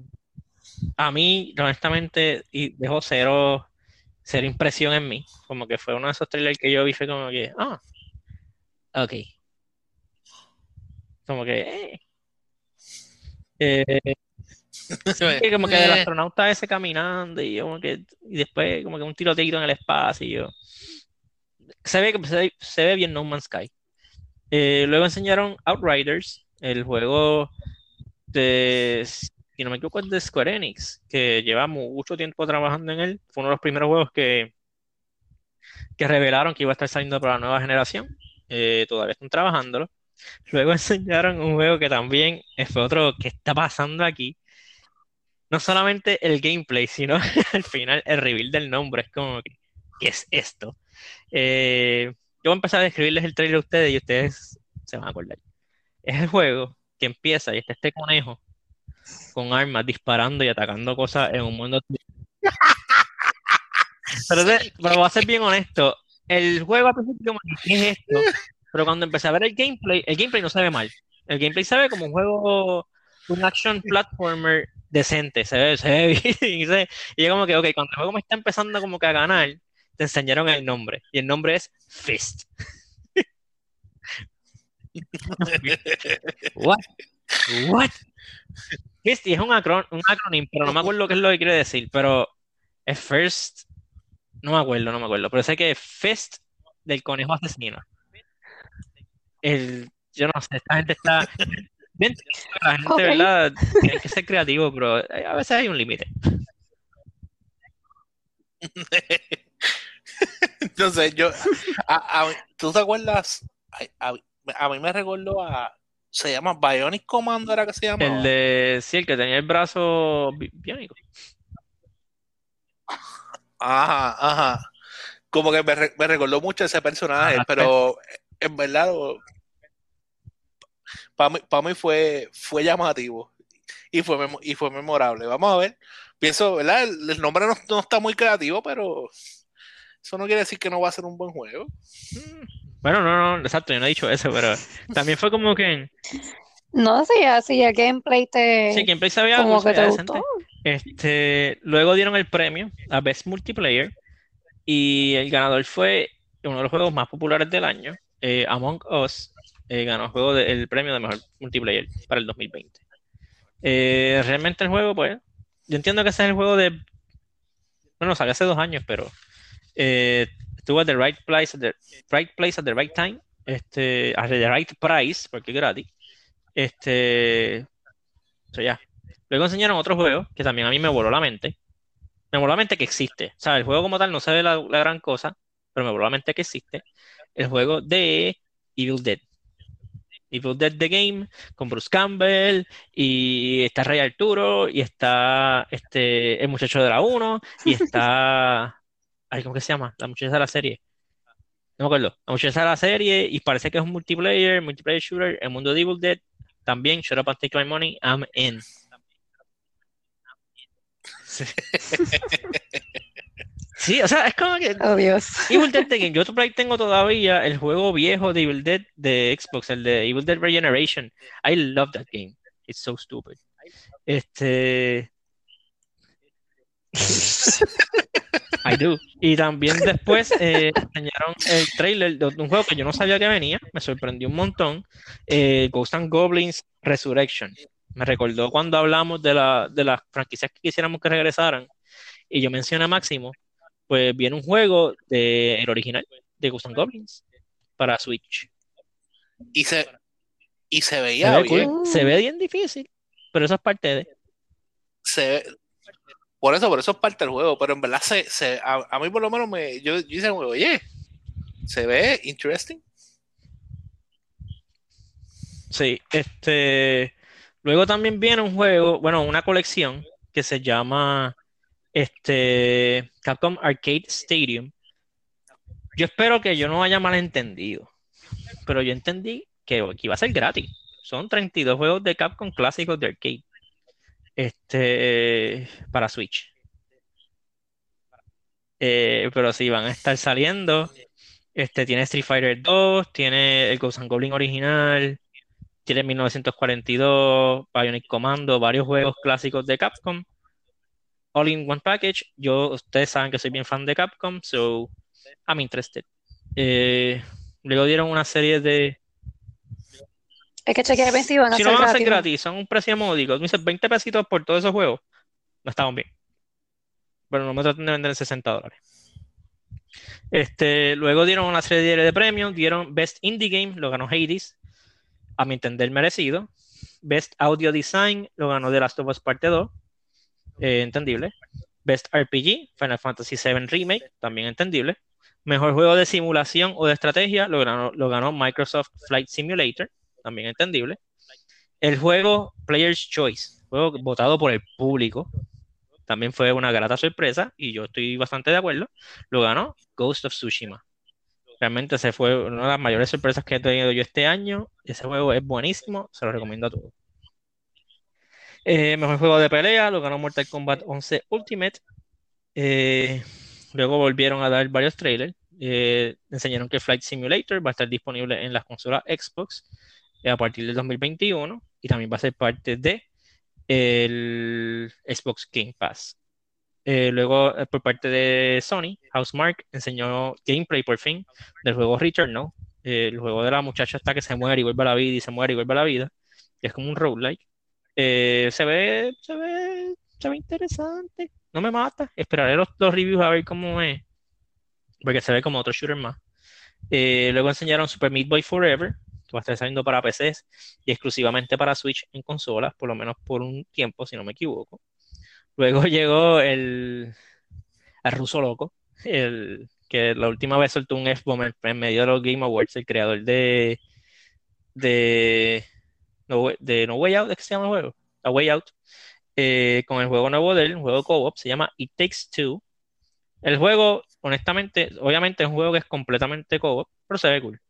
a mí, honestamente, y dejó cero, cero impresión en mí. Como que fue uno de esos trailers que yo vi, fue como que, ah, ok. Como que, eh. eh como que el astronauta ese caminando y como que y después como que un tiroteo en el espacio. Se ve se se ve bien No Man's Sky. Eh, luego enseñaron Outriders, el juego de, si no me equivoco, es de Square Enix, que lleva mucho tiempo trabajando en él. Fue uno de los primeros juegos que, que revelaron que iba a estar saliendo para la nueva generación. Eh, todavía están trabajándolo. Luego enseñaron un juego que también fue otro que está pasando aquí. No solamente el gameplay, sino al final el reveal del nombre. Es como, ¿qué es esto? Eh, yo voy a empezar a describirles el trailer a ustedes y ustedes se van a acordar. Es el juego que empieza y está este conejo con armas disparando y atacando cosas en un mundo. pero, pero voy a ser bien honesto. El juego al principio ¿qué es esto? Pero cuando empecé a ver el gameplay, el gameplay no se ve mal. El gameplay se ve como un juego, un action platformer decente, se ve, se ve bien. Y, yo como que, ok, cuando el juego me está empezando como que a ganar, te enseñaron el nombre. Y el nombre es Fist. What? What? Fist es un, acron un acronym, pero no me acuerdo qué es lo que quiere decir. Pero es First. No me acuerdo, no me acuerdo. Pero sé que es Fist del conejo asesino. El, yo no sé, esta gente está. Bien, la gente, ¿verdad? Tiene que ser creativo, pero a veces hay un límite. Entonces, yo, ¿tú te acuerdas? A, mí me recordó a, se llama Bionic Commando, ¿era que se llama? El de, sí, el que tenía el brazo biónico. Ajá, ajá. Como que me, recordó mucho ese personaje, pero en verdad, para mí, mí fue, fue llamativo y fue, y fue memorable. Vamos a ver. Pienso, ¿verdad? El, nombre no está muy creativo, pero eso no quiere decir que no va a ser un buen juego. Bueno, no, no, exacto, yo no he dicho eso, pero también fue como que. No, sí, así el gameplay te. Sí, gameplay sabía como que te gustó. Este, luego dieron el premio a Best Multiplayer y el ganador fue uno de los juegos más populares del año, eh, Among Us, eh, ganó el, juego el premio de mejor multiplayer para el 2020. Eh, realmente el juego, pues, yo entiendo que ese es el juego de. Bueno, salió hace dos años, pero eh, estuvo at the right place, at the right place at the right time, este, at the right price, porque es gratis. Este, eso ya. Luego enseñaron otro juego que también a mí me voló la mente. Me voló la mente que existe. O sea, el juego como tal no se ve la, gran cosa, pero me voló la mente que existe. El juego de Evil Dead. Evil Dead The Game con Bruce Campbell y está Rey Arturo y está este el muchacho de la 1 y está ¿cómo que se llama? La muchacha de la serie. No me acuerdo. La muchacha de la serie y parece que es un multiplayer, multiplayer shooter, el mundo de Evil Dead. También, Shut Up and Take My Money, I'm in. Sí. o sea, es como que. Oh, Dios. Evil Dead Game. Yo tengo todavía el juego viejo de Evil Dead de Xbox, el de Evil Dead Regeneration. I love that game. It's so stupid. Este. I do. Y también después eh, enseñaron el trailer de un juego que yo no sabía que venía, me sorprendió un montón, eh, Ghost and Goblins Resurrection. Me recordó cuando hablamos de, la, de las franquicias que quisiéramos que regresaran, y yo mencioné a Máximo, pues viene un juego de el original de Ghost and Goblins para Switch. Y se, y se veía se ve bien. Se ve bien difícil, pero eso es parte de... Se, por eso, por eso es parte del juego, pero en verdad se, se a, mí por lo menos me, yo, yo hice oye, se ve interesting. Sí, este luego también viene un juego, bueno, una colección que se llama este Capcom Arcade Stadium. Yo espero que yo no haya malentendido, pero yo entendí que, que iba a ser gratis. son 32 juegos de Capcom clásicos de arcade. Este, para Switch. Eh, pero sí, van a estar saliendo. Este, tiene Street Fighter 2, tiene el Ghost and Goblin original, tiene 1942, Bionic Commando, varios juegos clásicos de Capcom. All in one package. Yo, ustedes saben que soy bien fan de Capcom, so I'm interested. Eh, luego dieron una serie de. Es que chequear si van a Si no van a ser gratis, son un precio módico. Me dices 20 pesitos por todos esos juegos. No estaban bien. Pero no me traten de vender en 60 dólares. Este, luego dieron una serie de premios, dieron Best Indie Game, lo ganó Hades, a mi entender merecido. Best Audio Design, lo ganó The Last of Us Parte 2, eh, entendible. Best RPG, Final Fantasy VII Remake, también entendible. Mejor juego de simulación o de estrategia, lo ganó, lo ganó Microsoft Flight Simulator, también entendible. El juego Player's Choice, juego votado por el público, también fue una grata sorpresa y yo estoy bastante de acuerdo. Lo ganó Ghost of Tsushima. Realmente se fue una de las mayores sorpresas que he tenido yo este año. Ese juego es buenísimo, se lo recomiendo a todos. Eh, mejor juego de pelea, lo ganó Mortal Kombat 11 Ultimate. Eh, luego volvieron a dar varios trailers. Eh, enseñaron que Flight Simulator va a estar disponible en las consolas Xbox a partir del 2021 y también va a ser parte de el Xbox Game Pass. Eh, luego, eh, por parte de Sony, Housemark enseñó gameplay por fin del juego Returnal, eh, el juego de la muchacha hasta que se muere y vuelve a la vida y se muere y vuelve a la vida. Es como un roguelike. se ve, se ve, se ve interesante. No me mata. Esperaré los, los reviews a ver cómo es. Porque se ve como otro shooter más. luego enseñaron Super Meat Boy Forever, va a estar saliendo para PCs y exclusivamente para Switch en consolas, por lo menos por un tiempo, si no me equivoco. Luego llegó el, el ruso loco, el que la última vez soltó un F-Bomb en, medio de los Game Awards, el creador de de No, de no Way Out, ¿es que se llama el juego? A Way Out, eh, con el juego nuevo de él, un juego co-op, se llama It Takes Two. El juego, honestamente, obviamente es un juego que es completamente co-op, pero se ve cool.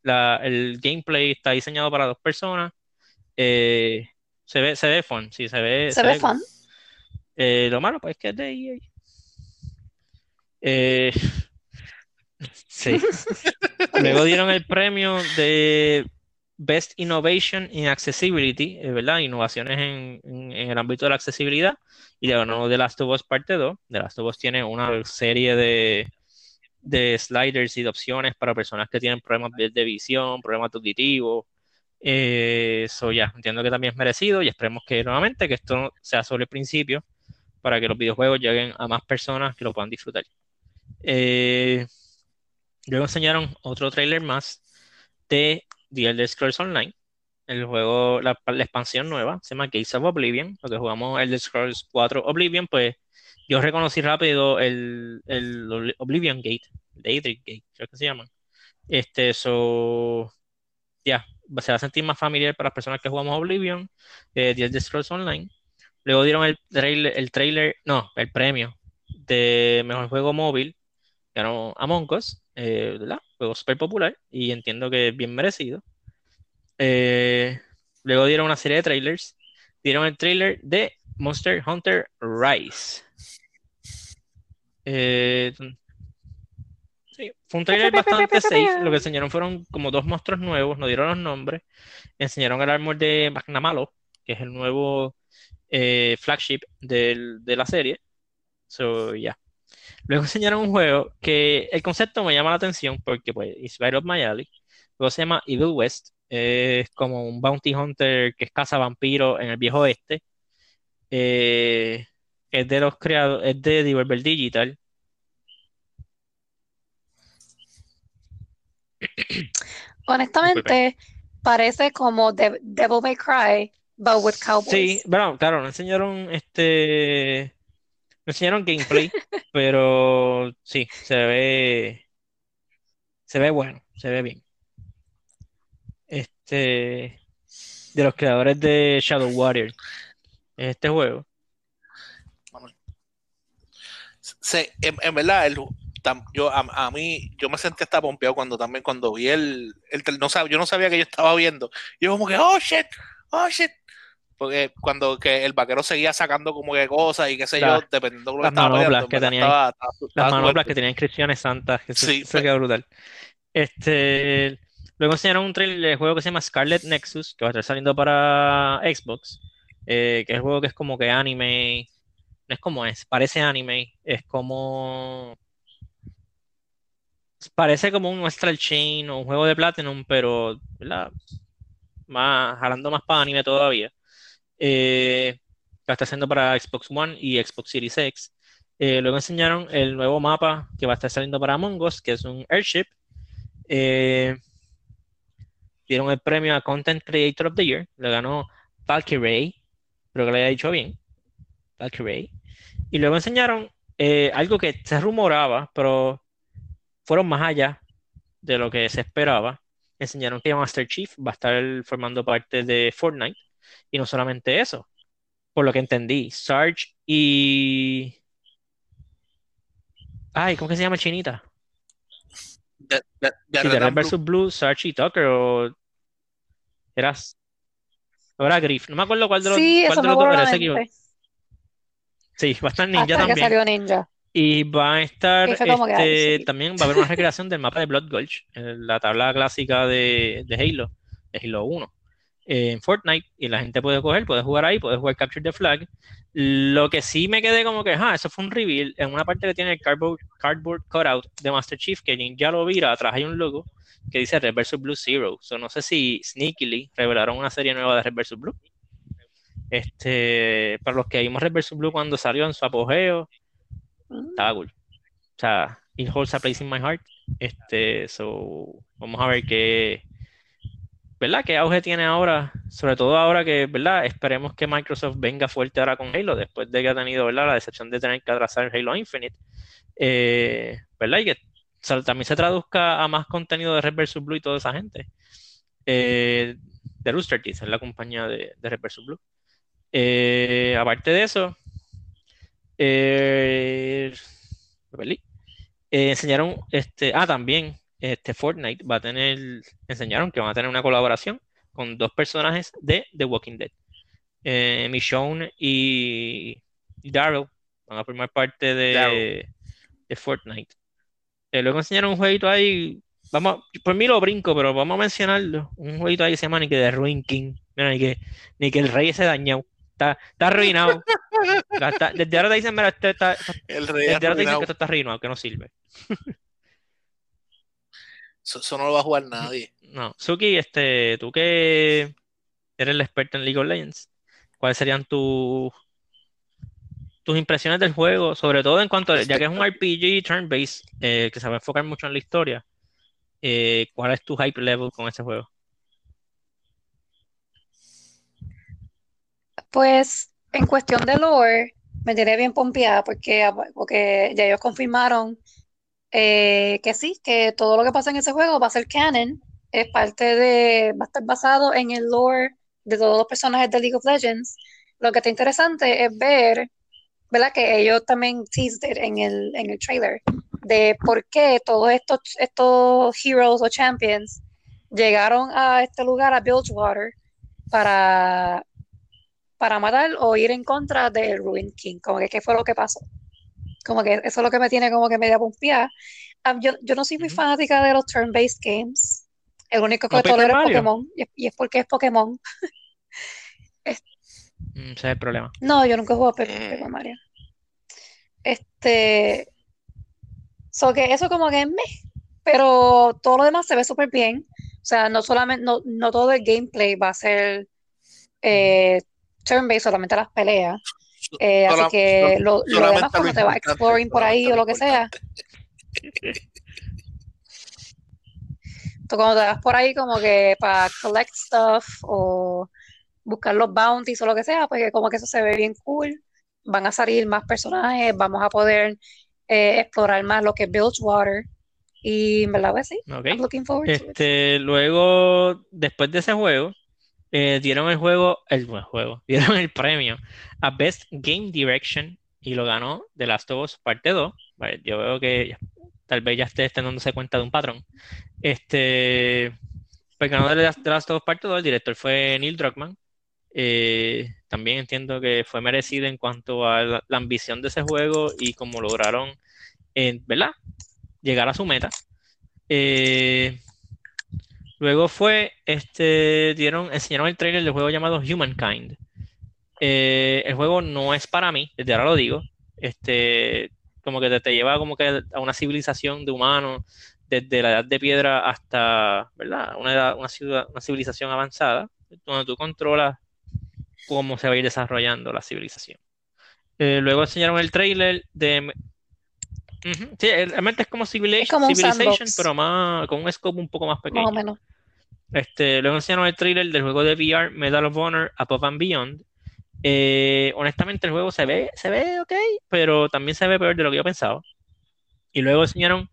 el gameplay está diseñado para dos personas. Eh, se ve, se ve fun, sí, se ve. Se, ve, fun. Eh, lo malo, pues es que es de EA. Eh, sí. Luego dieron el premio de Best Innovation in Accessibility, ¿verdad? Innovaciones en, el ámbito de la accesibilidad. Y le ganó The Last of Us Parte 2. The Last of Us tiene una serie de, de sliders y de opciones para personas que tienen problemas de, visión, problemas auditivos. Eso eh, ya, entiendo que también es merecido y esperemos que nuevamente que esto sea sobre el principio para que los videojuegos lleguen a más personas que lo puedan disfrutar. Eh, luego enseñaron otro trailer más de The Elder Scrolls Online. El juego, la, expansión nueva, se llama Gates of Oblivion, lo que jugamos Elder Scrolls 4 Oblivion, pues yo reconocí rápido el, el Oblivion Gate, el Gate, creo que se llama. Este, eso, ya, se va a sentir más familiar para las personas que jugamos Oblivion, eh, The Scrolls Online. Luego dieron el trailer, el trailer, no, el premio de mejor juego móvil, ganó Among Us, eh, ¿verdad? Juego súper popular y entiendo que es bien merecido. Eh, luego dieron una serie de trailers. Dieron el trailer de Monster Hunter Rise. Eh, fue un trailer bastante safe. Lo que enseñaron fueron como dos monstruos nuevos, no dieron los nombres. Enseñaron el armor de Magnamalo, que es el nuevo eh, flagship de la serie. So, ya. Luego enseñaron un juego que el concepto me llama la atención porque, pues, it's right up my alley. Luego se llama Evil West. Es como un bounty hunter que es caza vampiros en el viejo oeste. Eh, es de los creados, es de Devolver Digital. Honestamente, parece como Devil May Cry, but with cowboys. Sí, bueno, claro, no enseñaron este. Enseñaron gameplay, pero sí, se ve. Se ve bueno, se ve bien. Este. De los creadores de Shadow Warrior. Este juego. en, verdad, yo a, mí, yo me sentí hasta pompeado cuando también, cuando vi el, el no yo no sabía que yo estaba viendo. Yo como que, oh shit, oh shit. Porque cuando que el vaquero seguía sacando como que cosas y qué sé yo, dependiendo de lo que estaba manoplas que tenían, Las manoplas que tenían inscripciones santas, que sí, se, quedó brutal. Este, luego enseñaron un trailer de juego que se llama Scarlet Nexus, que va a estar saliendo para Xbox, eh, que es un juego que es como que anime, no es como es, parece anime, es como parece como un Astral Chain o un juego de Platinum, pero más jalando más para anime todavía. Eh, que está haciendo para Xbox One y Xbox Series X. Eh, luego enseñaron el nuevo mapa que va a estar saliendo para Among Us, que es un Airship. Eh, dieron el premio a Content Creator of the Year. Le ganó Valkyrie. Creo que le haya dicho bien. Valkyrie. Y luego enseñaron algo que se rumoraba, pero fueron más allá de lo que se esperaba. Enseñaron que Master Chief va a estar formando parte de Fortnite. Y no solamente eso, por lo que entendí, Sarge y... Ay, ¿cómo que se llama Chinita? De, Red vs. Blue, Sarge y Tucker, o... Eras... Era Griff, no me acuerdo cuál de los, sí, cuál de los dos era ese Sí, va a estar Ninja también. salió Ninja. Y va a estar, este, también va a haber una recreación del mapa de Blood Gulch, la tabla clásica de, de Halo, de Halo 1 en Fortnite y la gente puede coger, puede jugar ahí, puede jugar Capture the Flag. Lo que sí me quedé como que, ah, eso fue un reveal en una parte que tiene el cardboard, cutout de Master Chief, que ya lo vira, atrás hay un logo que dice Red vs. Blue Zero. So, no sé si sneakily revelaron una serie nueva de Red vs. Blue. Este, para los que vimos Red vs. Blue cuando salió en su apogeo, estaba cool. O sea, it holds a place in my heart. Este, so, vamos a ver qué ¿verdad? ¿Qué auge tiene ahora? Sobre todo ahora que, ¿verdad? Esperemos que Microsoft venga fuerte ahora con Halo, después de que ha tenido, ¿verdad? La decepción de tener que atrasar Halo Infinite, eh, ¿verdad? Y que también se traduzca a más contenido de Red vs. Blue y toda esa gente. Eh, de Rooster Teeth, es la compañía de, Red vs. Blue. Eh, aparte de eso, enseñaron, este, ah, también este Fortnite va a tener, enseñaron que van a tener una colaboración con dos personajes de The Walking Dead. Eh, Michonne y, Daryl van a formar parte de, de Fortnite. Eh, luego enseñaron un jueguito ahí, vamos, por mí lo brinco, pero vamos a mencionarlo. Un jueguito ahí que se llama ni que de Ruin King. Mira, ni que, ni que el rey se dañó. Está, está arruinado. desde ahora te dicen, mira, este está, el rey desde ahora te dicen que esto está arruinado, que no sirve. Eso, no lo va a jugar nadie. No. Suki, este, tú que eres el experto en League of Legends, ¿cuáles serían tus tus impresiones del juego? Sobre todo en cuanto, a, ya que es un RPG turn-based, eh, que se va a enfocar mucho en la historia, eh, ¿cuál es tu hype level con ese juego? Pues en cuestión de lore, me tiene bien pompeada porque, porque ya ellos confirmaron eh, que sí, que todo lo que pasa en ese juego va a ser canon, es parte de, va a estar basado en el lore de todos los personajes de League of Legends. Lo que está interesante es ver, ¿verdad? Que ellos también teased en el, en el trailer, de por qué todos estos, estos heroes o champions llegaron a este lugar, a Bilgewater, para, para matar o ir en contra del Ruin King, como que qué fue lo que pasó. Como que eso es lo que me tiene como que media pompeada. Ah, yo, yo, no soy muy fanática de los turn-based games. El único que tolero es Pokémon. Y, es porque es Pokémon. Mm, ese es el problema. No, yo nunca he jugado a Pokémon Mario. Este. So que eso como que es me. Pero todo lo demás se ve súper bien. O sea, no solamente, no, no todo el gameplay va a ser eh, turn-based, solamente las peleas. Eh, así que lo, lo demás cuando te vas exploring por ahí o lo que sea. Tú cuando te vas por ahí como que para collect stuff o buscar los bounties o lo que sea, pues como que eso se ve bien cool. Van a salir más personajes, vamos a poder eh, explorar más lo que es Bilgewater. Y en verdad, pues sí, looking forward este, Luego, después de ese juego, eh, dieron el juego, el buen juego, dieron el premio a Best Game Direction y lo ganó The Last of Us Parte 2. yo veo que tal vez ya esté dándose cuenta de un patrón. Este, pues ganó The Last of Us Parte 2, el director fue Neil Druckmann, Eh, también entiendo que fue merecido en cuanto a la, la ambición de ese juego y cómo lograron, eh, ¿verdad? Llegar a su meta. Eh, luego fue, este, dieron, enseñaron el trailer del juego llamado Humankind. Eh, el juego no es para mí, desde ahora lo digo. Este, como que te, te lleva como que a una civilización de humanos desde la edad de piedra hasta, ¿verdad? Una, edad- una, ciudad- una civilización avanzada, donde tú controlas cómo se va a ir desarrollando la civilización. Eh, luego enseñaron el trailer de... Ujú, Sí, realmente es como Civilization, Es como un Civilization, pero más, con un scope un poco más Más pequeño. o menos. Este, luego enseñaron el trailer del juego de VR Medal of Honor Above and Beyond. Eh, honestamente, el juego se ve, se ve ok, pero también se ve peor de lo que yo pensaba. Y luego enseñaron.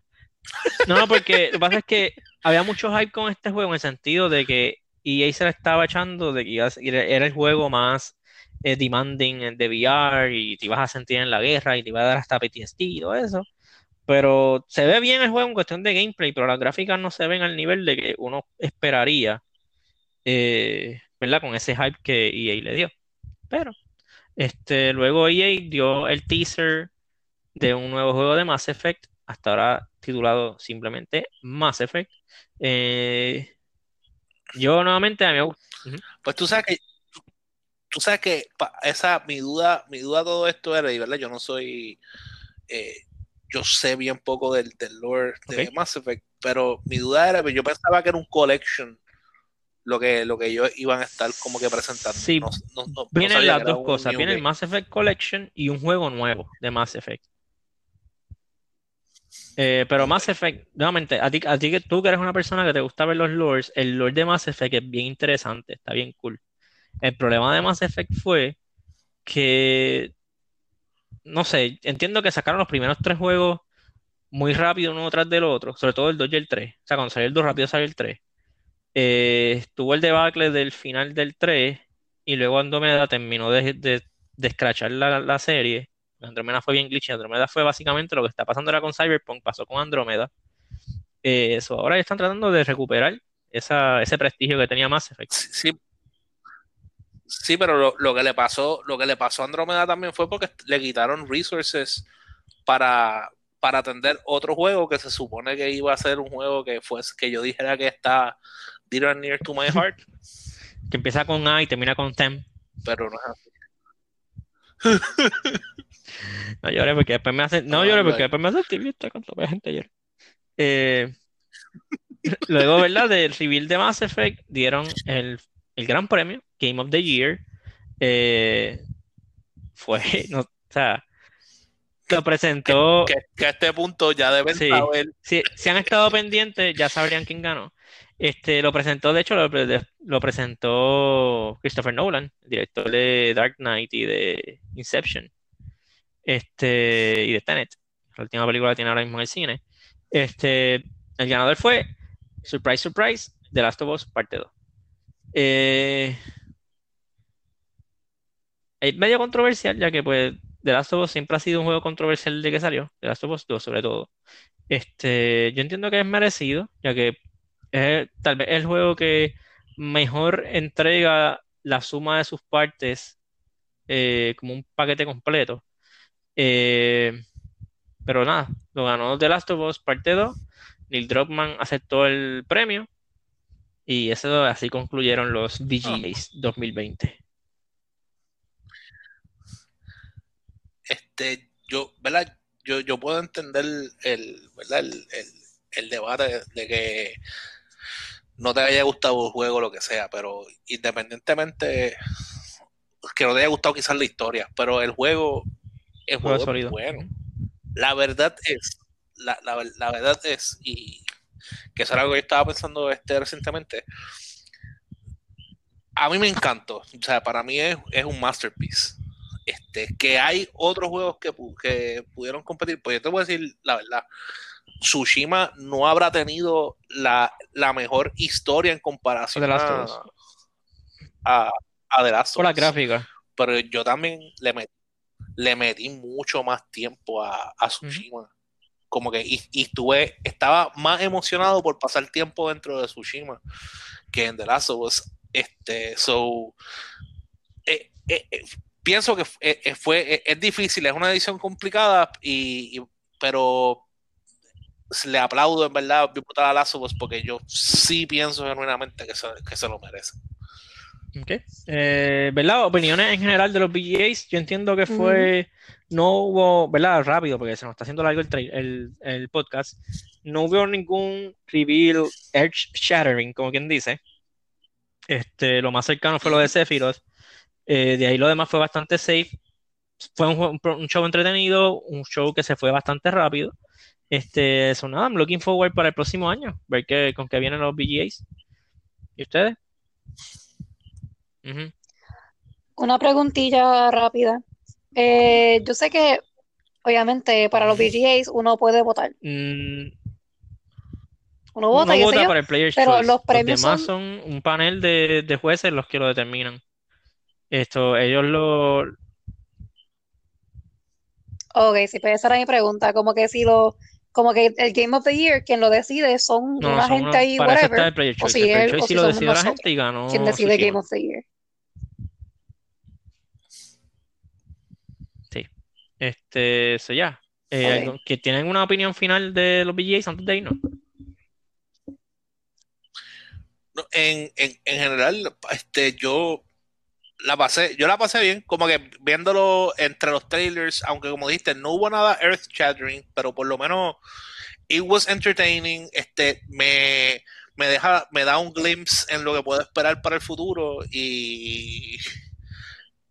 No, no, porque lo que pasa es que había mucho hype con este juego en el sentido de que EA se la estaba echando de que era el juego más eh, demanding de VR y te ibas a sentir en la guerra y te iba a dar hasta PTSD y todo eso. Pero se ve bien el juego en cuestión de gameplay, pero las gráficas no se ven al nivel de que uno esperaría, eh, ¿verdad? Con ese hype que EA le dio. Pero, este, luego EA dio el teaser de un nuevo juego de Mass Effect, hasta ahora titulado simplemente Mass Effect. Eh, yo nuevamente a mí me. Pues tú sabes que tú sabes que esa mi duda, mi duda todo esto era, y verdad, yo no soy eh, yo sé bien poco del, del lore de. Mass Effect, pero mi duda era, yo pensaba que era un collection lo que, lo que ellos iban a estar como que presentando. Sí, No- no- Vienen las que dos cosas, viene el. Mass Effect Collection y un juego nuevo de Mass Effect. Eh, pero Mass Effect, nuevamente, a ti, a ti que tú que eres una persona que te gusta ver los lores, el lore de Mass Effect es bien interesante, está bien cool. El problema de Mass Effect fue que, no sé, entiendo que sacaron los primeros tres juegos muy rápido uno tras del otro, sobre todo el 2 y el 3. O sea, cuando salió el 2 rápido salió el 3. Eh, estuvo el debacle del final del 3 y luego Andrómeda terminó de, de, de escrachar la, la serie. Andrómeda fue bien glitchy. Andrómeda fue básicamente lo que está pasando ahora con Cyberpunk, pasó con Andrómeda. Eh, eso, ahora están tratando de recuperar esa, ese prestigio que tenía Mass Effect. Sí, sí, Sí, pero lo, lo que le pasó, lo que le pasó a Andrómeda también fue porque le quitaron resources para, para atender otro juego que se supone que iba a ser un juego que fue que yo dijera que está dear and near to my heart, Que empieza con A y termina con Tem. pero no es así. No llores porque después me hace. No llores porque después me hace activista cuando vea gente llorar. Eh, luego, ¿verdad? Del reveal de Mass Effect dieron el, el gran premio, Game of the Year. Eh, fue, no, o sea, lo presentó. Que, que a este punto ya deben Sí. saber Si, si han estado pendientes, ya sabrían quién ganó. Este, lo presentó, de hecho, lo, pre- lo presentó Christopher Nolan, director de Dark Knight y de Inception. Este, y de Tenet. La última película que tiene ahora mismo en el cine. Este, el ganador fue, surprise, surprise, The Last of Us Parte 2. Eh, es medio controversial, ya que pues The Last of Us siempre ha sido un juego controversial de que salió, The Last of Us 2 sobre todo. Este, yo entiendo que es merecido, ya que es tal vez el juego que mejor entrega la suma de sus partes eh, como un paquete completo. Eh, pero nada, lo ganó The Last of Us Parte 2. Neil Druckmann aceptó el premio. Y eso así concluyeron los VGAs 2020. Este, yo, ¿verdad? Yo, yo puedo entender el, ¿verdad? El, el- el debate de que no te haya gustado el juego, lo que sea, pero independientemente que no te haya gustado quizás la historia, pero el juego, el Juego juego es sólido. bueno. La verdad es, la, la, la verdad es, y que eso era algo que yo estaba pensando este recientemente, a mí me encantó, o sea, para mí es, es un masterpiece. Este, que hay otros juegos que, pu- que pudieron competir, pues yo te voy a decir la verdad. Tsushima no habrá tenido la, la mejor historia en comparación The a, a, a The Last of Por la gráfica. Pero yo también le metí, le metí mucho más tiempo a, a Tsushima. Como que y, y estuve, estaba más emocionado por pasar tiempo dentro de Tsushima que en The Last of Us. Este, so, eh, eh, eh, pienso que eh, eh, fue, eh, es difícil, es una edición complicada, y, y- pero le aplaudo en verdad a Last of Us, porque yo sí pienso genuinamente que se, que se lo merece. Ok. Eh, ¿verdad? Opiniones en general de los VGAs. Yo entiendo que fue. No hubo, ¿verdad? Rápido, porque se nos está haciendo largo el, el podcast. No hubo ningún reveal edge shattering, como quien dice. Este, lo más cercano fue lo de Sephiroth. Eh, de ahí lo demás fue bastante safe. Fue un, un show entretenido, un show que se fue bastante rápido. Este, eso nada, I'm looking forward para el próximo año, ver qué, con qué vienen los VGAs. ¿Y ustedes? Una preguntilla rápida. Eh, yo sé que, obviamente, para los VGAs uno puede votar. Mm, Uno vota, uno vota yo. para el Player's pero Choice. los premios demás son- son un panel de, de jueces los que lo determinan. Esto, ellos lo. Ok, sí, pues esa era mi pregunta. Como que si lo, como que el Game of the Year, quien lo decide son No, una son gente unos- ahí, para eso está whatever, el Player's o Choice. si El él- Choice o sí si lo somos decidió la nosotros gente y ganó quien decide Tsushima. Game of the Year. Este, eso ya. Eh, ¿que tienen una opinión final de los VGAs antes de irnos? No, En, en, en general, este, yo la pasé, yo la pasé bien, como que viéndolo entre los trailers, aunque como dijiste, no hubo nada earth shattering, pero por lo menos it was entertaining, este, me, me deja, me da un glimpse en lo que puedo esperar para el futuro y,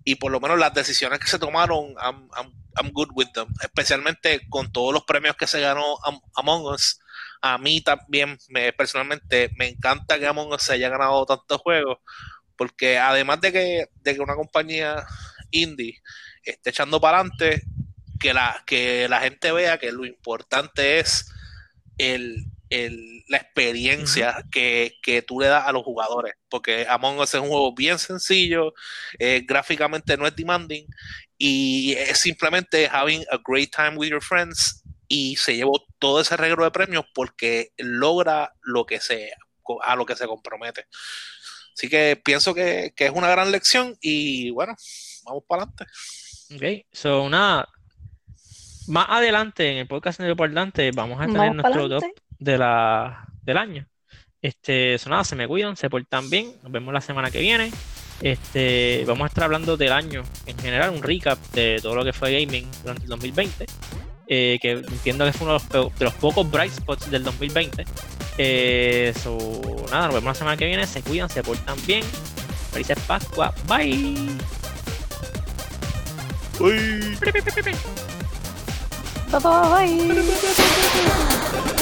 y por lo menos las decisiones que se tomaron, I'm, I'm- I'm good with them, especialmente con todos los premios que se ganó Am- Among Us. A mí también, me, personalmente, me encanta que Among Us haya ganado tantos juegos, porque además de que, de que una compañía indie esté echando para adelante, que la, que la gente vea que lo importante es el, el- la experiencia que, que tú le das a los jugadores, porque Among Us es un juego bien sencillo, eh, gráficamente no es demanding, y es simplemente having a great time with your friends y se llevó todo ese regalo de premios porque logra lo que sea, a lo que se compromete. Así que pienso que, que es una gran lección y bueno, vamos para adelante. Ok, so nada. Más adelante en el podcast de por delante vamos a tener Vamos nuestro top de la, del año. Este, eso nada, se me cuidan, se portan bien. Nos vemos la semana que viene. Este, vamos a estar hablando del año en general, un recap de todo lo que fue gaming durante el 2020. Eh, que entiendo que fue uno de los, pe- de los pocos bright spots del 2020. Eh, so, nada, nos vemos la semana que viene. Se cuidan, se portan bien. Felices Pascua. Bye. Bye bye.